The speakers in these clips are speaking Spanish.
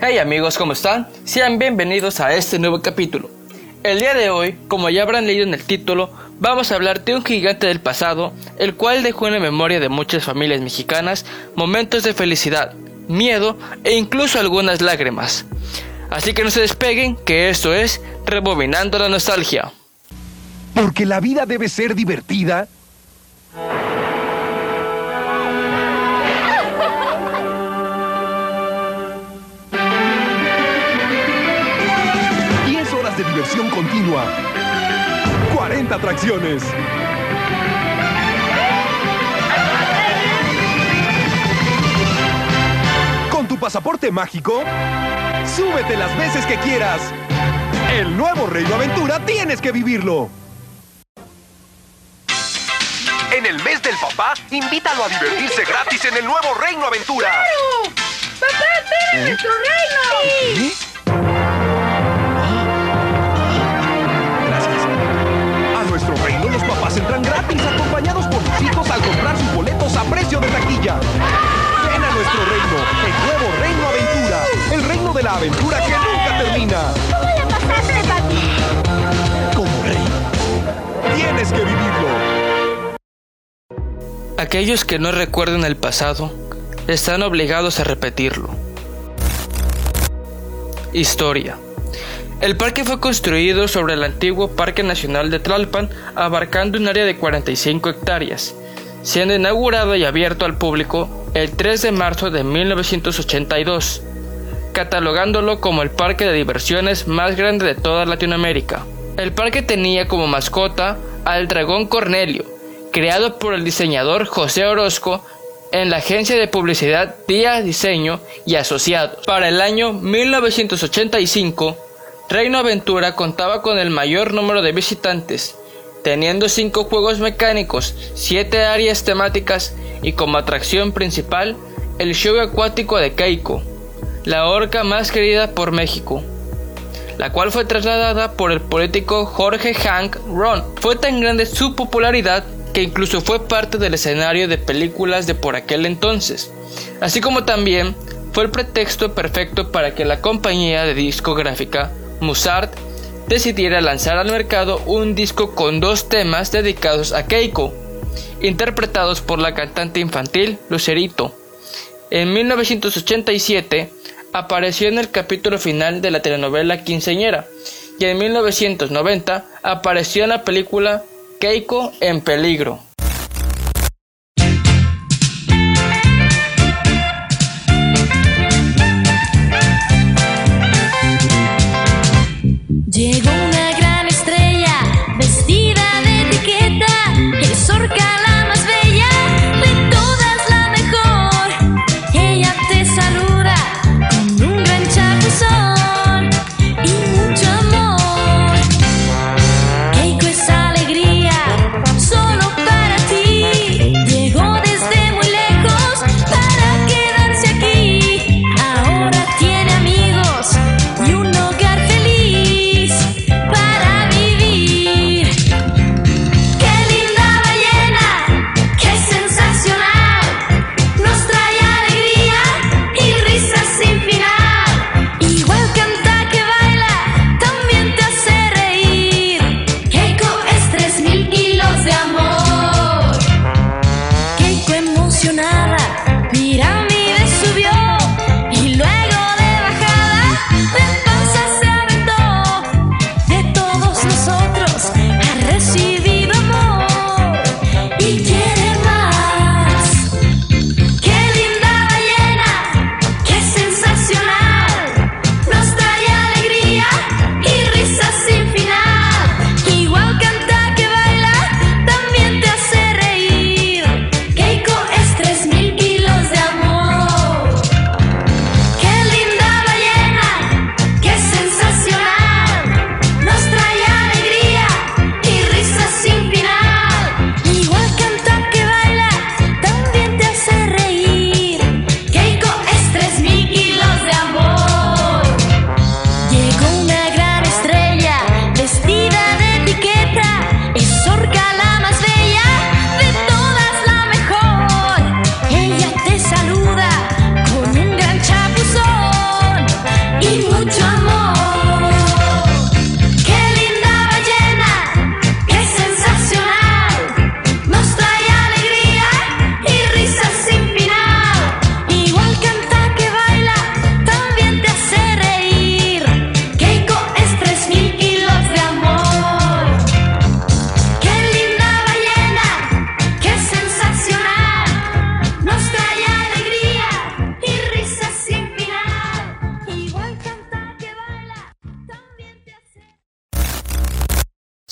Hey amigos, ¿cómo están? Sean bienvenidos a este nuevo capítulo. El día de hoy, como ya habrán leído en el título, vamos a hablar de un gigante del pasado, el cual dejó en la memoria de muchas familias mexicanas momentos de felicidad, miedo e incluso algunas lágrimas. Así que no se despeguen, que esto es Rebobinando la Nostalgia. Porque la vida debe ser divertida. 40 atracciones. Con tu pasaporte mágico, súbete las veces que quieras. El nuevo Reino Aventura tienes que vivirlo. En el mes del papá, invítalo a divertirse gratis en el nuevo Reino Aventura. ¡Papá, espera nuestro reino! La aventura que nunca termina. ¿Cómo la pasaste, papi? Como rey, tienes que vivirlo. Aquellos que no recuerdan el pasado están obligados a repetirlo. Historia. El parque fue construido sobre el antiguo Parque Nacional de Tlalpan, abarcando un área de 45 hectáreas, siendo inaugurado y abierto al público el 3 de marzo de 1982, catalogándolo como el parque de diversiones más grande de toda Latinoamérica. El parque tenía como mascota al dragón Cornelio, creado por el diseñador José Orozco en la agencia de publicidad Día Diseño y Asociados. Para el año 1985, Reino Aventura contaba con el mayor número de visitantes, teniendo 5 juegos mecánicos, 7 áreas temáticas y como atracción principal el show acuático de Keiko, la orca más querida por México la cual fue trasladada por el político Jorge Hank Ron. Fue tan grande su popularidad que incluso fue parte del escenario de películas de por aquel entonces, así como también fue el pretexto perfecto para que la compañía de discográfica Musart decidiera lanzar al mercado un disco con dos temas dedicados a Keiko, interpretados por la cantante infantil Lucerito. En 1987 apareció en el capítulo final de la telenovela Quinceñera y en 1990 apareció en la película Keiko en peligro. Llegó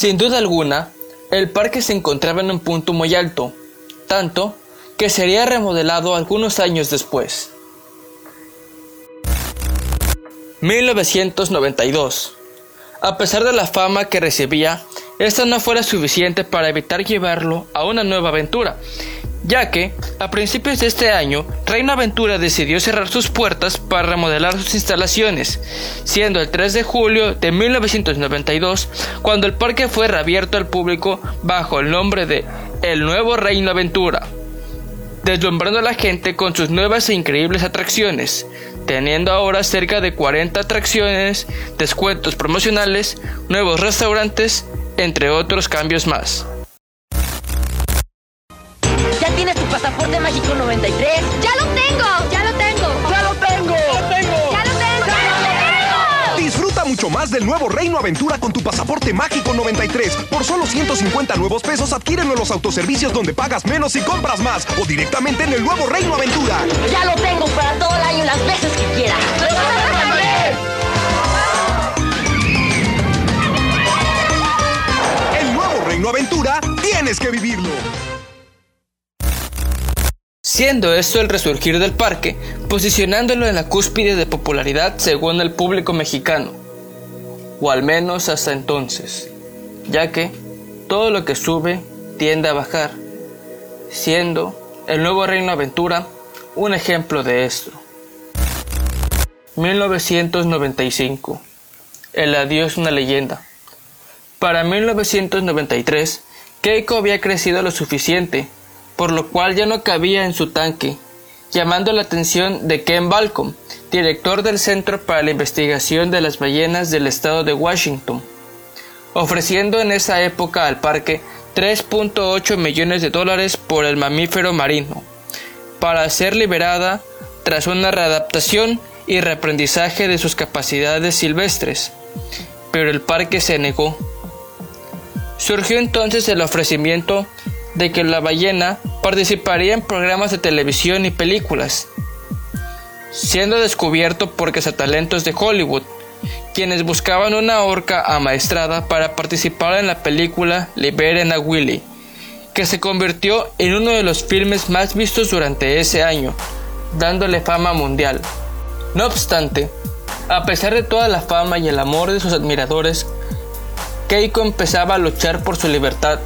Sin duda alguna, el parque se encontraba en un punto muy alto, tanto que sería remodelado algunos años después. 1992. A pesar de la fama que recibía, esta no fuera suficiente para evitar llevarlo a una nueva aventura, ya que, a principios de este año, Reino Aventura decidió cerrar sus puertas para remodelar sus instalaciones, siendo el 3 de julio de 1992 cuando el parque fue reabierto al público bajo el nombre de El Nuevo Reino Aventura, deslumbrando a la gente con sus nuevas e increíbles atracciones, teniendo ahora cerca de 40 atracciones, descuentos promocionales, nuevos restaurantes, entre otros cambios más. Pasaporte mágico 93? ¡Ya lo tengo! ¡Ya lo tengo! ¡Ya lo tengo! ¡Ya lo tengo! Disfruta mucho más del nuevo Reino Aventura con tu pasaporte mágico 93. Por solo 150 nuevos pesos, adquiérenlo en los autoservicios donde pagas menos y compras más. O directamente en el nuevo Reino Aventura. Ya lo tengo para todo el año las veces que quiera. El nuevo Reino Aventura, tienes que vivirlo. Siendo esto el resurgir del parque, posicionándolo en la cúspide de popularidad según el público mexicano, o al menos hasta entonces, ya que todo lo que sube tiende a bajar, siendo el nuevo Reino Aventura un ejemplo de esto. 1995. El adiós una leyenda. Para 1993, Keiko había crecido lo suficiente, por lo cual ya no cabía en su tanque, llamando la atención de Ken Balcom, director del Centro para la Investigación de las Ballenas del estado de Washington, ofreciendo en esa época al parque 3.8 millones de dólares por el mamífero marino, para ser liberada tras una readaptación y reaprendizaje de sus capacidades silvestres, pero el parque se negó. Surgió entonces el ofrecimiento de que la ballena participaría en programas de televisión y películas, siendo descubierto por cazatalentos de Hollywood, quienes buscaban una orca amaestrada para participar en la película Liberen a Willy, que se convirtió en uno de los filmes más vistos durante ese año, dándole fama mundial. No obstante, a pesar de toda la fama y el amor de sus admiradores, Keiko empezaba a luchar por su libertad,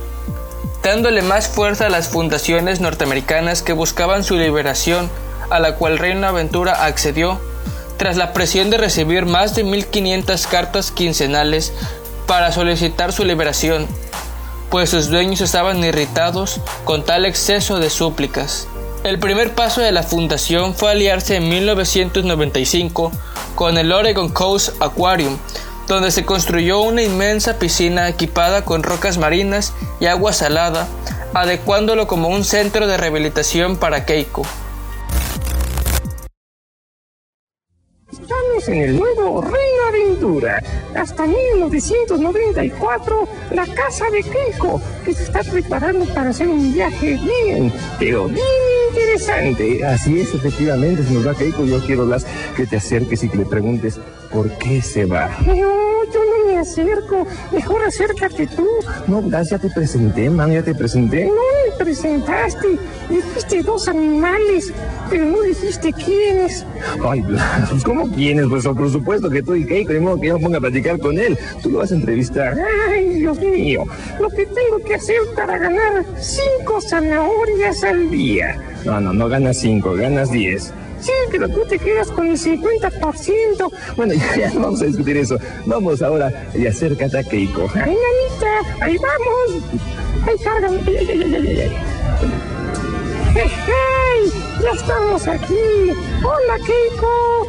dándole más fuerza a las fundaciones norteamericanas que buscaban su liberación, a la cual Reino Aventura accedió, tras la presión de recibir más de 1500 cartas quincenales para solicitar su liberación, pues sus dueños estaban irritados con tal exceso de súplicas. El primer paso de la fundación fue aliarse en 1995 con el Oregon Coast Aquarium, donde se construyó una inmensa piscina equipada con rocas marinas y agua salada, adecuándolo como un centro de rehabilitación para Keiko. Estamos en el nuevo Reino Aventura. Hasta 1994, la casa de Keiko, que se está preparando para hacer un viaje bien, pero bien interesante. Así es, efectivamente, señor va Keiko. Yo quiero, Blas, que te acerques y que le preguntes por qué se va. Acerco. Mejor acércate tú. No, ya te presenté, mano, ya te presenté. No me presentaste. Dijiste dos animales, pero no dijiste quiénes. Ay, pues, ¿cómo quiénes? Pues por supuesto que tú y Keiko, de modo que yo me ponga a platicar con él. Tú lo vas a entrevistar. Ay, Dios mío, lo que tengo que hacer para ganar cinco zanahorias al día. No, no, no ganas cinco, ganas diez. Sí, pero tú te quedas con el 50%. Bueno, ya, ya no vamos a discutir eso. Vamos ahora y acércate a Keiko. Ay, nanita, ahí vamos. Ay, cárgame. Ay, ay, ay, ay. ¡Ya estamos aquí! ¡Hola, Keiko!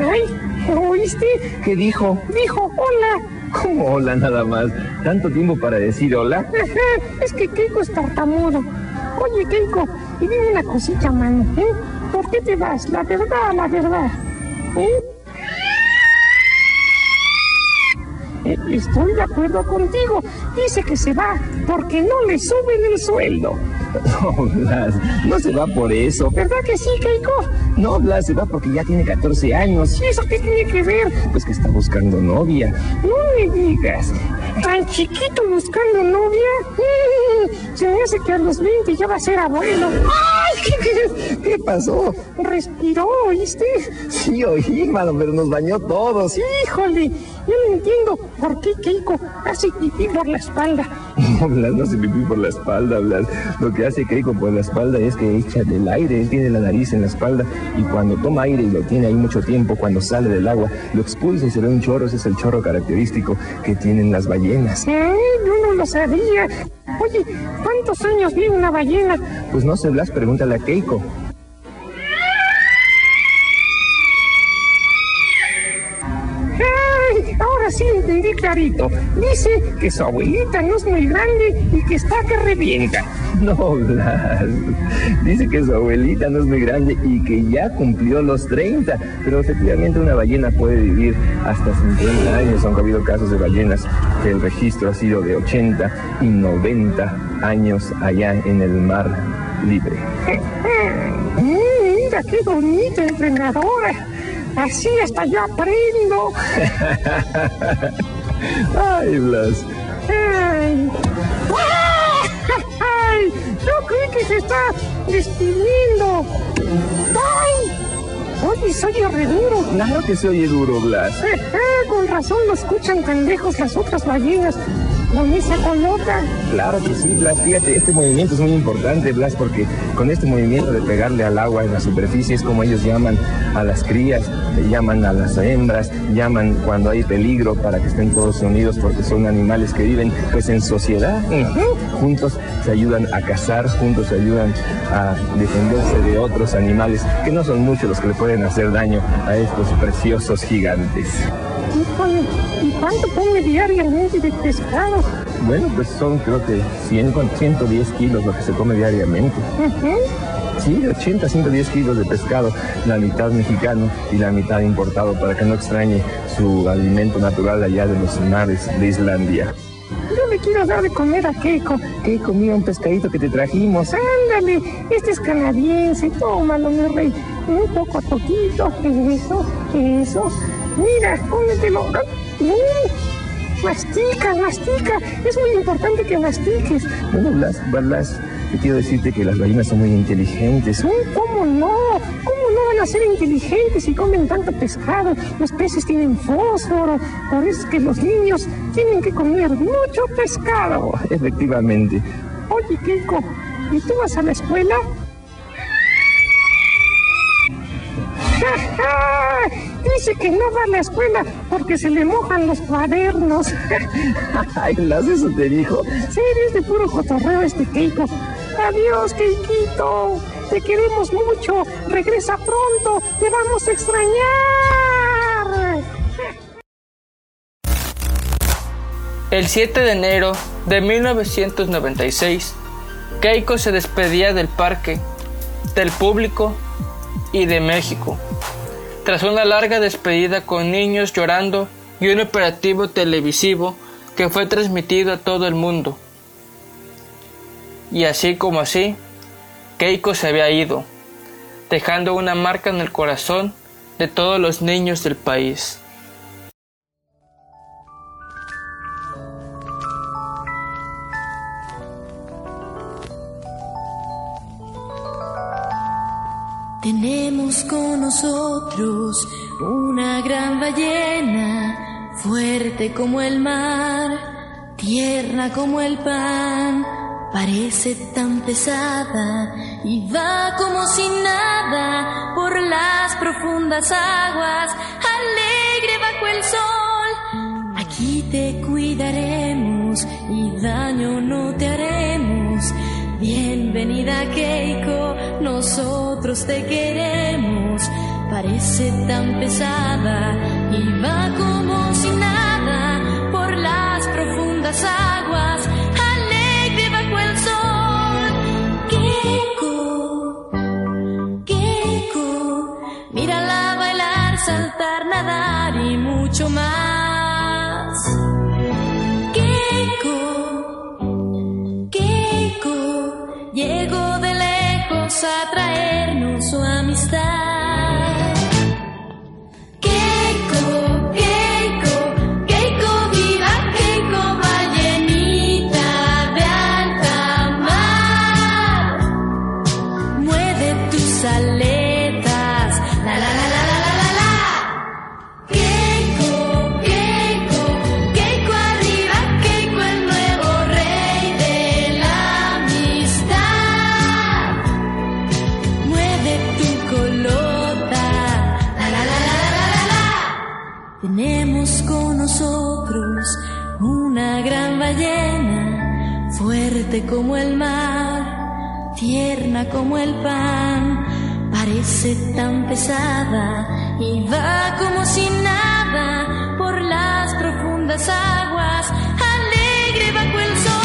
¡Ay! ¿Oíste? ¿Qué dijo? Dijo hola. ¿Cómo hola nada más? ¿Tanto tiempo para decir hola? Es que Keiko es tartamudo. Oye, Keiko, y dime una cosita, mano. ¿eh? ¿Por qué te vas? La verdad, la verdad. ¿Eh? Eh, Estoy de acuerdo contigo. Dice que se va porque no le suben el sueldo. No, no se va por eso. ¿Verdad que sí, Keiko? No, Blas, se va porque ya tiene 14 años. ¿Y eso qué tiene que ver? Pues que está buscando novia. No me digas. ¿Tan chiquito buscando novia? Se me hace que a los 20 ya va a ser abuelo. ¿Qué pasó? Respiró, ¿oíste? Sí, oí, mano, pero nos bañó todos. Híjole, yo no entiendo por qué Keiko hace pipí por la espalda. No, Blas, no se pipí por la espalda, Blas. Lo que hace Keiko por la espalda es que echa del aire. Él tiene la nariz en la espalda y cuando toma aire y lo tiene ahí mucho tiempo, cuando sale del agua, lo expulsa y se ve un chorro. Ese es el chorro característico que tienen las ballenas. Eh, yo no lo sabía. Oye, ¿cuántos años vive una ballena? Pues no sé, Blas, pregúntale a Keiko. Dice que su abuelita no es muy grande y que está que revienta. No, Blas. Dice que su abuelita no es muy grande y que ya cumplió los 30. Pero efectivamente una ballena puede vivir hasta 50 años, aunque ha habido casos de ballenas que el registro ha sido de 80 y 90 años allá en el mar libre. Mm, mira qué bonita entrenadora. Así hasta yo aprendo. Ay, Blas. ¡Ay! ¡Ay! Yo creí que se está despidiendo. ¡Ay! Oye, soy re duro. Claro que se oye duro, Blas. Eh, eh, con razón lo escuchan tan lejos las otras ballenas. Con esa colota. Claro que sí, Blas. Fíjate, este movimiento es muy importante, Blas, porque con este movimiento de pegarle al agua en la superficie es como ellos llaman a las crías, llaman a las hembras, llaman cuando hay peligro para que estén todos unidos porque son animales que viven pues en sociedad. Juntos se ayudan a cazar, juntos se ayudan a defenderse de otros animales que no son muchos los que le pueden hacer daño a estos preciosos gigantes. Híjole, ¿y cuánto come diariamente de pescado? Bueno, pues son creo que 100, con 110 kilos lo que se come diariamente. Ujú. Sí, 80, 110 kilos de pescado, la mitad mexicano y la mitad importado para que no extrañe su alimento natural allá de los mares de Islandia. Yo le quiero dar de comer a Keiko. ¿Qué comía un pescadito que te trajimos? Ándale, este es canadiense, tómalo, mi rey. Un poco poquito, eso, eso. Mira, cómetelo. Mm, Mastica, mastica. Es muy importante que mastiques. Bueno, Blas, Blas, te quiero decirte que las ballenas son muy inteligentes. Mm, ¿Cómo no? ¿Cómo no van a ser inteligentes si comen tanto pescado? Los peces tienen fósforo. Por eso es que los niños tienen que comer mucho pescado. Oh, efectivamente. Oye, Keiko, ¿y tú vas a la escuela? Dice que no va a la escuela porque se le mojan los cuadernos. Ay, Blas, eso te dijo. Sí, es de puro cotorreo este Keiko. Adiós, Keikito. Te queremos mucho. Regresa pronto. Te vamos a extrañar. El 7 de enero de 1996, Keiko se despedía del parque, del público y de México. Tras una larga despedida con niños llorando y un operativo televisivo que fue transmitido a todo el mundo. Y así como así, Keiko se había ido, dejando una marca en el corazón de todos los niños del país. Tenemos con nosotros una gran ballena, fuerte como el mar, tierna como el pan, parece tan pesada y va como sin nada por las profundas aguas, alegre bajo el sol. Aquí te cuidaremos y daño no te haremos. Bienvenida Keiko, nosotros te queremos. Parece tan pesada y va como si nada nos atrae. Parece tan pesada y va como si nada por las profundas aguas, alegre bajo el sol.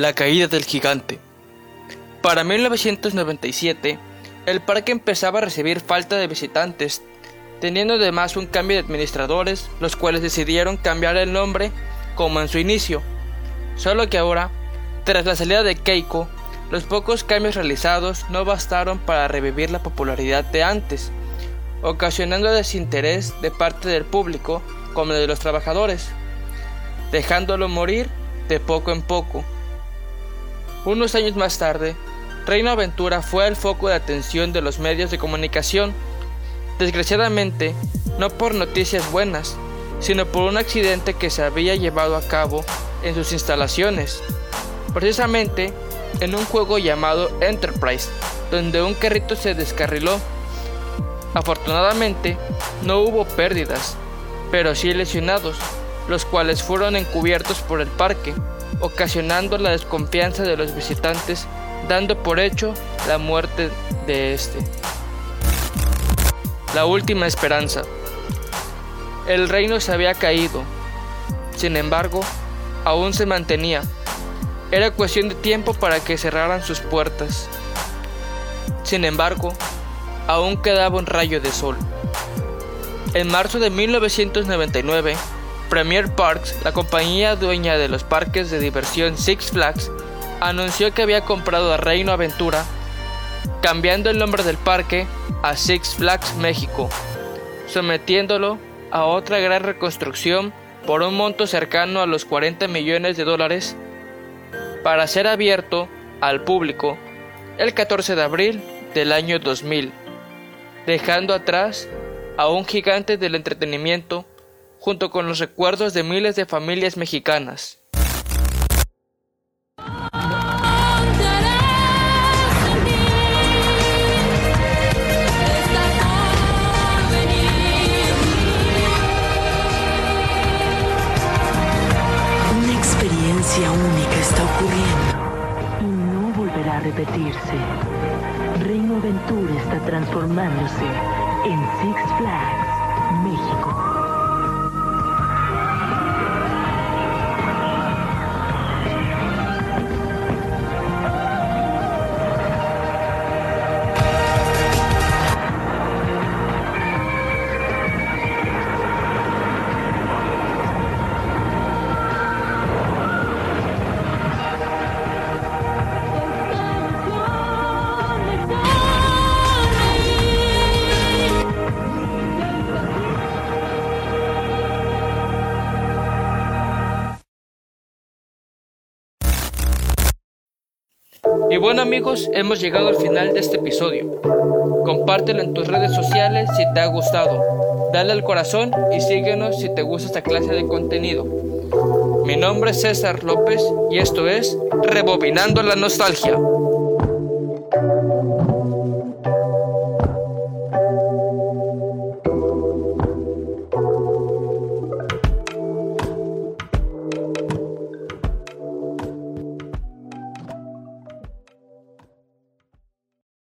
La caída del gigante. Para 1997, el parque empezaba a recibir falta de visitantes, teniendo además un cambio de administradores, los cuales decidieron cambiar el nombre como en su inicio. Solo que ahora, tras la salida de Keiko, los pocos cambios realizados no bastaron para revivir la popularidad de antes, ocasionando desinterés de parte del público como de los trabajadores, dejándolo morir de poco en poco. Unos años más tarde, Reino Aventura fue el foco de atención de los medios de comunicación, desgraciadamente no por noticias buenas, sino por un accidente que se había llevado a cabo en sus instalaciones, precisamente en un juego llamado Enterprise, donde un carrito se descarriló. Afortunadamente, no hubo pérdidas, pero sí lesionados, los cuales fueron encubiertos por el parque, ocasionando la desconfianza de los visitantes, dando por hecho la muerte de este. La última esperanza. El reino se había caído. Sin embargo, aún se mantenía. Era cuestión de tiempo para que cerraran sus puertas. Sin embargo, aún quedaba un rayo de sol. En marzo de 1999, Premier Parks, la compañía dueña de los parques de diversión Six Flags, anunció que había comprado a Reino Aventura, cambiando el nombre del parque a Six Flags México, sometiéndolo a otra gran reconstrucción por un monto cercano a los 40 millones de dólares. Para ser abierto al público el 14 de abril del año 2000, dejando atrás a un gigante del entretenimiento junto con los recuerdos de miles de familias mexicanas. Una experiencia única está ocurriendo y no volverá a repetirse. Reino Aventura está transformándose en Six Flags, Y bueno amigos, hemos llegado al final de este episodio. Compártelo en tus redes sociales si te ha gustado. dale al corazón y síguenos si te gusta esta clase de contenido. Mi nombre es César López y esto es Rebobinando la Nostalgia.